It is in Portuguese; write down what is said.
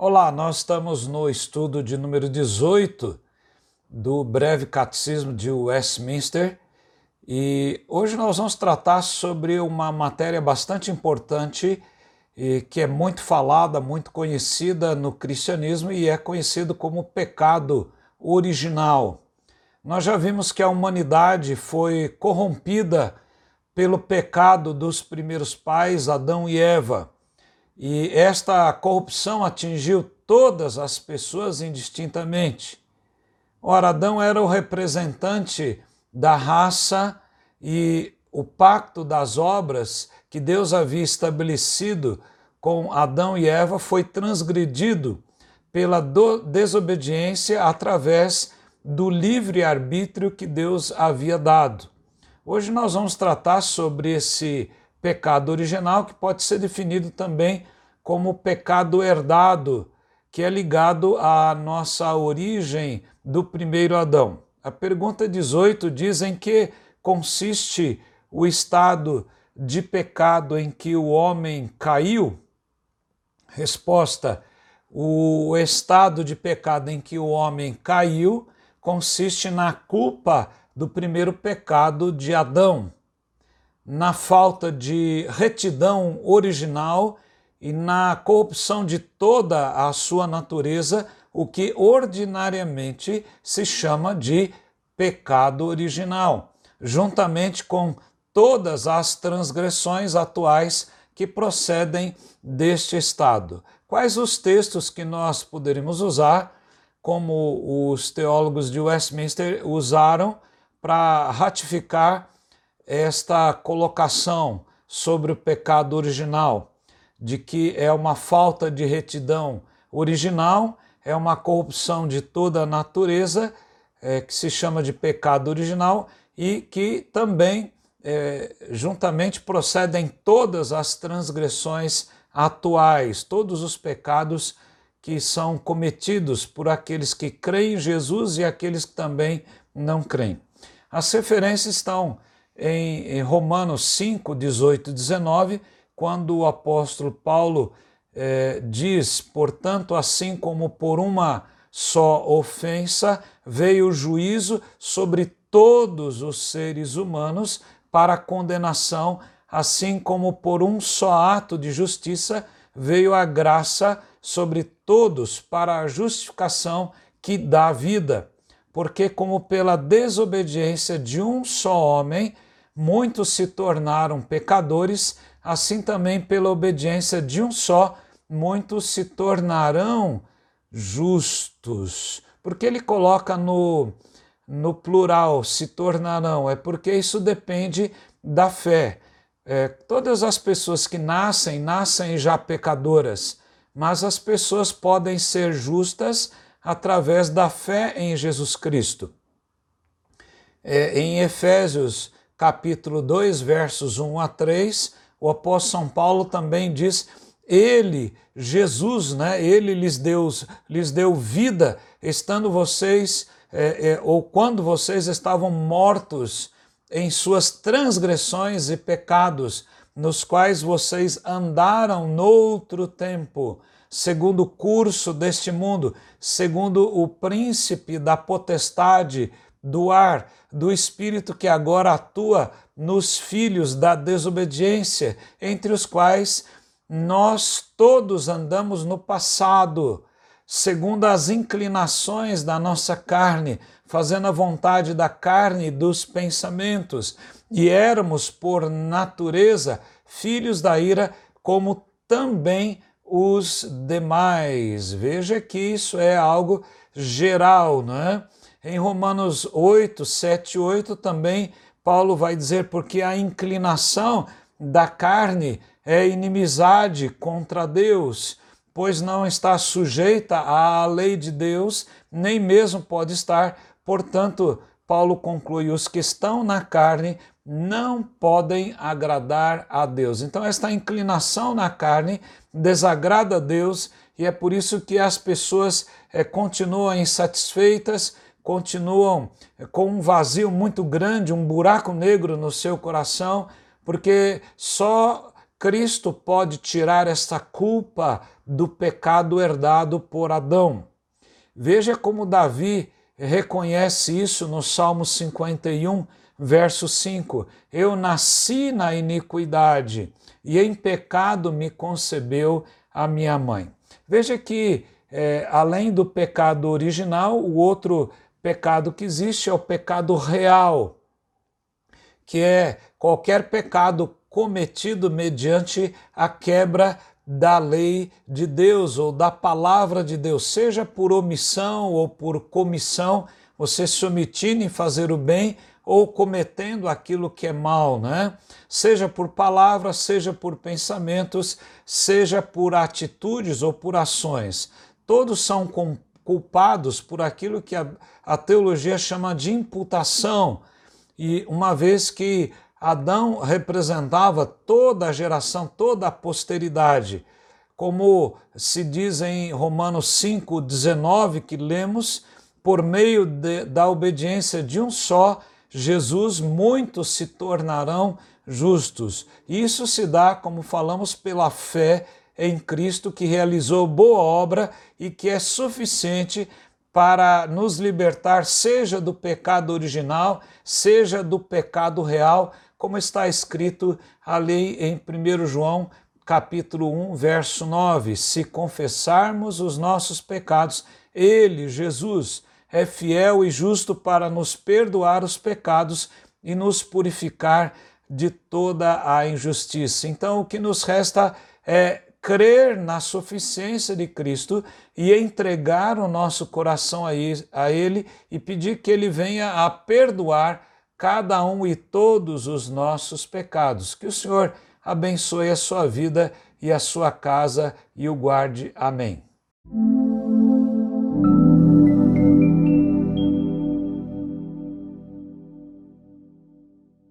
Olá, nós estamos no estudo de número 18 do Breve Catecismo de Westminster e hoje nós vamos tratar sobre uma matéria bastante importante e que é muito falada, muito conhecida no cristianismo e é conhecido como pecado original. Nós já vimos que a humanidade foi corrompida pelo pecado dos primeiros pais, Adão e Eva. E esta corrupção atingiu todas as pessoas indistintamente. Ora, Adão era o representante da raça e o pacto das obras que Deus havia estabelecido com Adão e Eva foi transgredido pela desobediência através do livre-arbítrio que Deus havia dado. Hoje nós vamos tratar sobre esse pecado original, que pode ser definido também como pecado herdado, que é ligado à nossa origem do primeiro Adão. A pergunta 18 diz em que consiste o estado de pecado em que o homem caiu? Resposta: o estado de pecado em que o homem caiu consiste na culpa do primeiro pecado de Adão na falta de retidão original e na corrupção de toda a sua natureza, o que ordinariamente se chama de pecado original, juntamente com todas as transgressões atuais que procedem deste estado. Quais os textos que nós poderíamos usar, como os teólogos de Westminster usaram, para ratificar esta colocação sobre o pecado original, de que é uma falta de retidão original, é uma corrupção de toda a natureza, é, que se chama de pecado original, e que também, é, juntamente, procedem todas as transgressões atuais, todos os pecados que são cometidos por aqueles que creem em Jesus e aqueles que também não creem. As referências estão em, Romanos 5, 18 e 19, quando o apóstolo Paulo eh, diz: Portanto, assim como por uma só ofensa veio o juízo sobre todos os seres humanos para condenação, assim como por um só ato de justiça veio a graça sobre todos para a justificação que dá vida. Porque, como pela desobediência de um só homem, muitos se tornaram pecadores, assim também pela obediência de um só, muitos se tornarão justos. Porque ele coloca no, no plural, se tornarão, é porque isso depende da fé. É, todas as pessoas que nascem, nascem já pecadoras, mas as pessoas podem ser justas através da fé em Jesus Cristo. É, em Efésios capítulo 2, versos 1 a 3, o apóstolo São Paulo também diz: Ele, Jesus, né, ele lhes deu, lhes deu vida, estando vocês, é, é, ou quando vocês estavam mortos em suas transgressões e pecados, nos quais vocês andaram noutro tempo, segundo o curso deste mundo, segundo o príncipe da potestade do ar, do Espírito que agora atua nos filhos da desobediência, entre os quais nós todos andamos no passado, segundo as inclinações da nossa carne, fazendo a vontade da carne e dos pensamentos, e éramos, por natureza, filhos da ira, como também os demais. Veja que isso é algo geral, não é? Em Romanos 8, 7 e 8 também Paulo vai dizer porque a inclinação da carne é inimizade contra Deus, pois não está sujeita à lei de Deus, nem mesmo pode estar. Portanto, Paulo conclui: os que estão na carne não podem agradar a Deus. Então, esta inclinação na carne desagrada a Deus e é por isso que as pessoas é, continuam insatisfeitas, continuam com um vazio muito grande, um buraco negro no seu coração, porque só Cristo pode tirar esta culpa do pecado herdado por Adão. Veja como Davi reconhece isso no Salmo 51, verso 5: Eu nasci na iniquidade e em pecado me concebeu a minha mãe. Veja que, é, além do pecado original, o outro pecado que existe é o pecado real, que é qualquer pecado cometido mediante a quebra da lei de Deus ou da palavra de Deus, seja por omissão ou por comissão, você se omitindo em fazer o bem ou cometendo aquilo que é mal, né? Seja por palavras, seja por pensamentos, seja por atitudes ou por ações. Todos são culpados por aquilo que a, a teologia chama de imputação. E uma vez que Adão representava toda a geração, toda a posteridade. Como se diz em Romanos 5,19, que lemos, por meio de, da obediência de um só, Jesus, muitos se tornarão justos. Isso se dá, como falamos, pela fé em Cristo, que realizou boa obra e que é suficiente para nos libertar, seja do pecado original, seja do pecado real, como está escrito ali em 1 João capítulo 1, verso 9: Se confessarmos os nossos pecados, ele, Jesus, é fiel e justo para nos perdoar os pecados e nos purificar de toda a injustiça. Então, o que nos resta é crer na suficiência de Cristo e entregar o nosso coração a Ele e pedir que Ele venha a perdoar cada um e todos os nossos pecados. Que o Senhor abençoe a sua vida e a sua casa e o guarde. Amém.